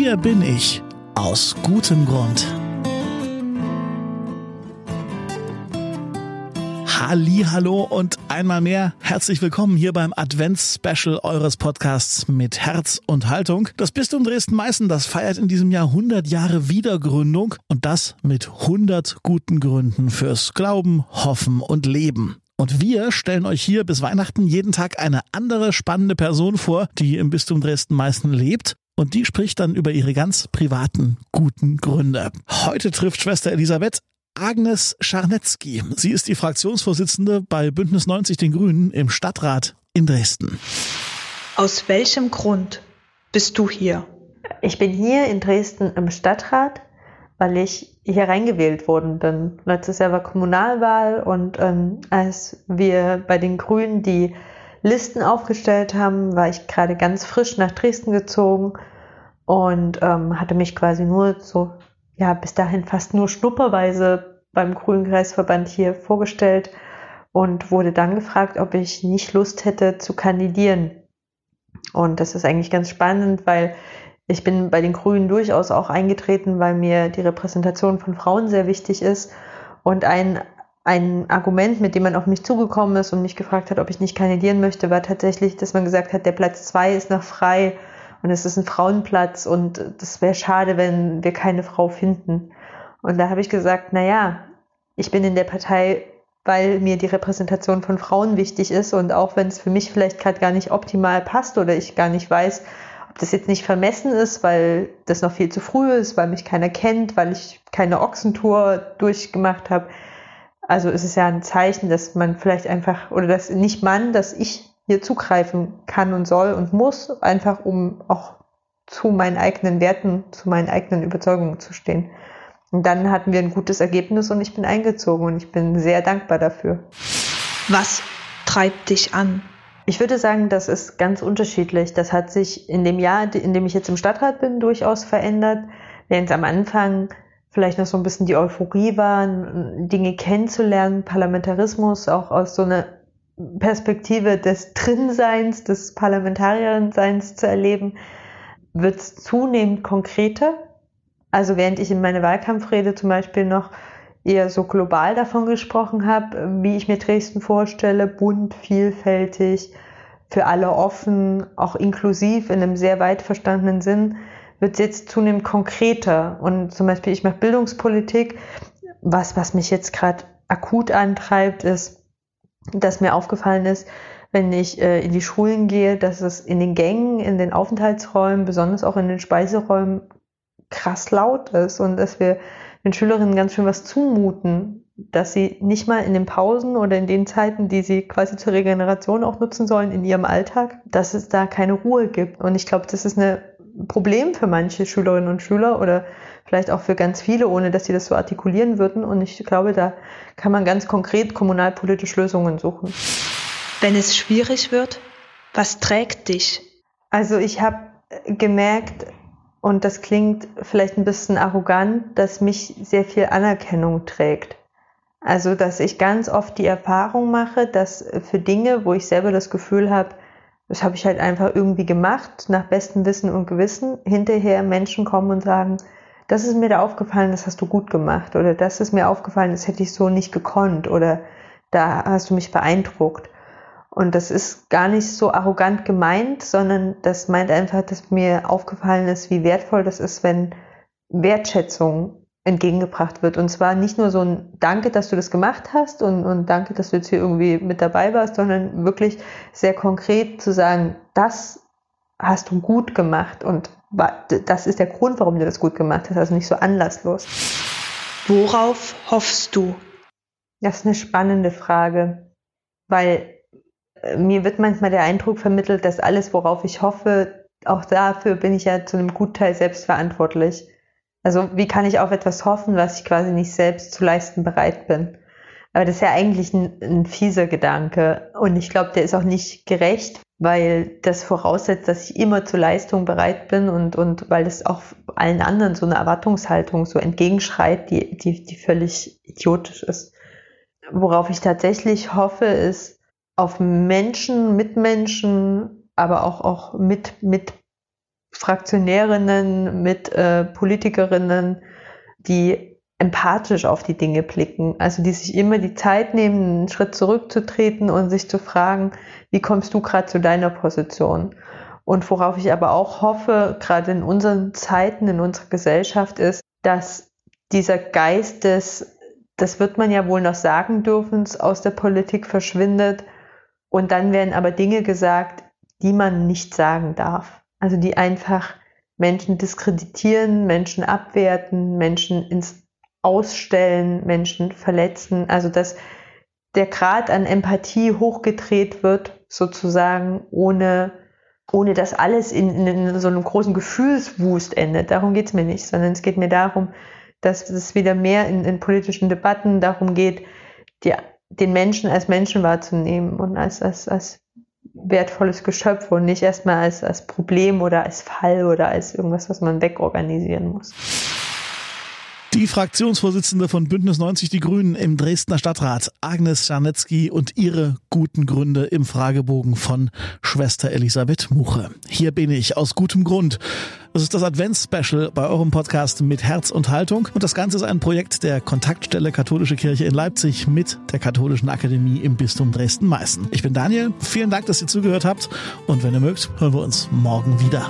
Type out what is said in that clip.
Hier bin ich aus gutem Grund. Hallo und einmal mehr herzlich willkommen hier beim Advents-Special eures Podcasts mit Herz und Haltung. Das Bistum Dresden-Meißen, das feiert in diesem Jahr 100 Jahre Wiedergründung und das mit 100 guten Gründen fürs Glauben, Hoffen und Leben. Und wir stellen euch hier bis Weihnachten jeden Tag eine andere spannende Person vor, die im Bistum Dresden-Meißen lebt und die spricht dann über ihre ganz privaten guten Gründe. Heute trifft Schwester Elisabeth Agnes Scharnetzky. Sie ist die Fraktionsvorsitzende bei Bündnis 90 Den Grünen im Stadtrat in Dresden. Aus welchem Grund bist du hier? Ich bin hier in Dresden im Stadtrat, weil ich hier reingewählt worden bin. Letztes Jahr war Kommunalwahl und ähm, als wir bei den Grünen die Listen aufgestellt haben, war ich gerade ganz frisch nach Dresden gezogen und ähm, hatte mich quasi nur so, ja, bis dahin fast nur schnupperweise beim Grünen Kreisverband hier vorgestellt und wurde dann gefragt, ob ich nicht Lust hätte zu kandidieren. Und das ist eigentlich ganz spannend, weil ich bin bei den Grünen durchaus auch eingetreten, weil mir die Repräsentation von Frauen sehr wichtig ist. Und ein ein Argument, mit dem man auf mich zugekommen ist und mich gefragt hat, ob ich nicht kandidieren möchte, war tatsächlich, dass man gesagt hat, der Platz zwei ist noch frei und es ist ein Frauenplatz und das wäre schade, wenn wir keine Frau finden. Und da habe ich gesagt, na ja, ich bin in der Partei, weil mir die Repräsentation von Frauen wichtig ist und auch wenn es für mich vielleicht gerade gar nicht optimal passt oder ich gar nicht weiß, ob das jetzt nicht vermessen ist, weil das noch viel zu früh ist, weil mich keiner kennt, weil ich keine Ochsentour durchgemacht habe, also es ist ja ein Zeichen, dass man vielleicht einfach, oder dass nicht man, dass ich hier zugreifen kann und soll und muss, einfach um auch zu meinen eigenen Werten, zu meinen eigenen Überzeugungen zu stehen. Und dann hatten wir ein gutes Ergebnis und ich bin eingezogen und ich bin sehr dankbar dafür. Was treibt dich an? Ich würde sagen, das ist ganz unterschiedlich. Das hat sich in dem Jahr, in dem ich jetzt im Stadtrat bin, durchaus verändert. Während es am Anfang vielleicht noch so ein bisschen die Euphorie war, Dinge kennenzulernen, Parlamentarismus auch aus so einer Perspektive des Drinseins, des Parlamentarierseins zu erleben, wird es zunehmend konkreter. Also während ich in meiner Wahlkampfrede zum Beispiel noch eher so global davon gesprochen habe, wie ich mir Dresden vorstelle, bunt, vielfältig, für alle offen, auch inklusiv in einem sehr weit verstandenen Sinn, wird es jetzt zunehmend konkreter. Und zum Beispiel, ich mache Bildungspolitik. Was, was mich jetzt gerade akut antreibt, ist, dass mir aufgefallen ist, wenn ich äh, in die Schulen gehe, dass es in den Gängen, in den Aufenthaltsräumen, besonders auch in den Speiseräumen krass laut ist und dass wir den Schülerinnen ganz schön was zumuten, dass sie nicht mal in den Pausen oder in den Zeiten, die sie quasi zur Regeneration auch nutzen sollen in ihrem Alltag, dass es da keine Ruhe gibt. Und ich glaube, das ist eine Problem für manche Schülerinnen und Schüler oder vielleicht auch für ganz viele, ohne dass sie das so artikulieren würden. Und ich glaube, da kann man ganz konkret kommunalpolitisch Lösungen suchen. Wenn es schwierig wird, was trägt dich? Also ich habe gemerkt, und das klingt vielleicht ein bisschen arrogant, dass mich sehr viel Anerkennung trägt. Also, dass ich ganz oft die Erfahrung mache, dass für Dinge, wo ich selber das Gefühl habe, das habe ich halt einfach irgendwie gemacht, nach bestem Wissen und Gewissen. Hinterher Menschen kommen und sagen, das ist mir da aufgefallen, das hast du gut gemacht. Oder das ist mir aufgefallen, das hätte ich so nicht gekonnt. Oder da hast du mich beeindruckt. Und das ist gar nicht so arrogant gemeint, sondern das meint einfach, dass mir aufgefallen ist, wie wertvoll das ist, wenn Wertschätzung entgegengebracht wird. Und zwar nicht nur so ein Danke, dass du das gemacht hast und, und danke, dass du jetzt hier irgendwie mit dabei warst, sondern wirklich sehr konkret zu sagen, das hast du gut gemacht und das ist der Grund, warum du das gut gemacht hast, also nicht so anlasslos. Worauf hoffst du? Das ist eine spannende Frage, weil äh, mir wird manchmal der Eindruck vermittelt, dass alles, worauf ich hoffe, auch dafür bin ich ja zu einem Gutteil selbst verantwortlich. Also wie kann ich auf etwas hoffen, was ich quasi nicht selbst zu leisten bereit bin? Aber das ist ja eigentlich ein, ein fieser Gedanke. Und ich glaube, der ist auch nicht gerecht, weil das voraussetzt, dass ich immer zur Leistung bereit bin und, und weil das auch allen anderen so eine Erwartungshaltung so entgegenschreit, die, die, die völlig idiotisch ist. Worauf ich tatsächlich hoffe, ist auf Menschen, Mitmenschen, aber auch, auch mit, mit Fraktionärinnen, mit äh, Politikerinnen, die empathisch auf die Dinge blicken, also die sich immer die Zeit nehmen, einen Schritt zurückzutreten und sich zu fragen, wie kommst du gerade zu deiner Position? Und worauf ich aber auch hoffe, gerade in unseren Zeiten, in unserer Gesellschaft, ist, dass dieser Geist des, das wird man ja wohl noch sagen dürfen, aus der Politik verschwindet. Und dann werden aber Dinge gesagt, die man nicht sagen darf. Also die einfach Menschen diskreditieren, Menschen abwerten, Menschen ins Ausstellen, Menschen verletzen. Also dass der Grad an Empathie hochgedreht wird, sozusagen, ohne, ohne dass alles in, in so einem großen Gefühlswust endet. Darum geht es mir nicht, sondern es geht mir darum, dass es wieder mehr in, in politischen Debatten darum geht, die, den Menschen als Menschen wahrzunehmen und als, als, als wertvolles Geschöpf und nicht erstmal als, als Problem oder als Fall oder als irgendwas, was man wegorganisieren muss. Die Fraktionsvorsitzende von Bündnis 90 Die Grünen im Dresdner Stadtrat, Agnes Czarnecki und ihre guten Gründe im Fragebogen von Schwester Elisabeth Muche. Hier bin ich aus gutem Grund. Das ist das Advents-Special bei eurem Podcast mit Herz und Haltung. Und das Ganze ist ein Projekt der Kontaktstelle Katholische Kirche in Leipzig mit der Katholischen Akademie im Bistum Dresden-Meißen. Ich bin Daniel. Vielen Dank, dass ihr zugehört habt. Und wenn ihr mögt, hören wir uns morgen wieder.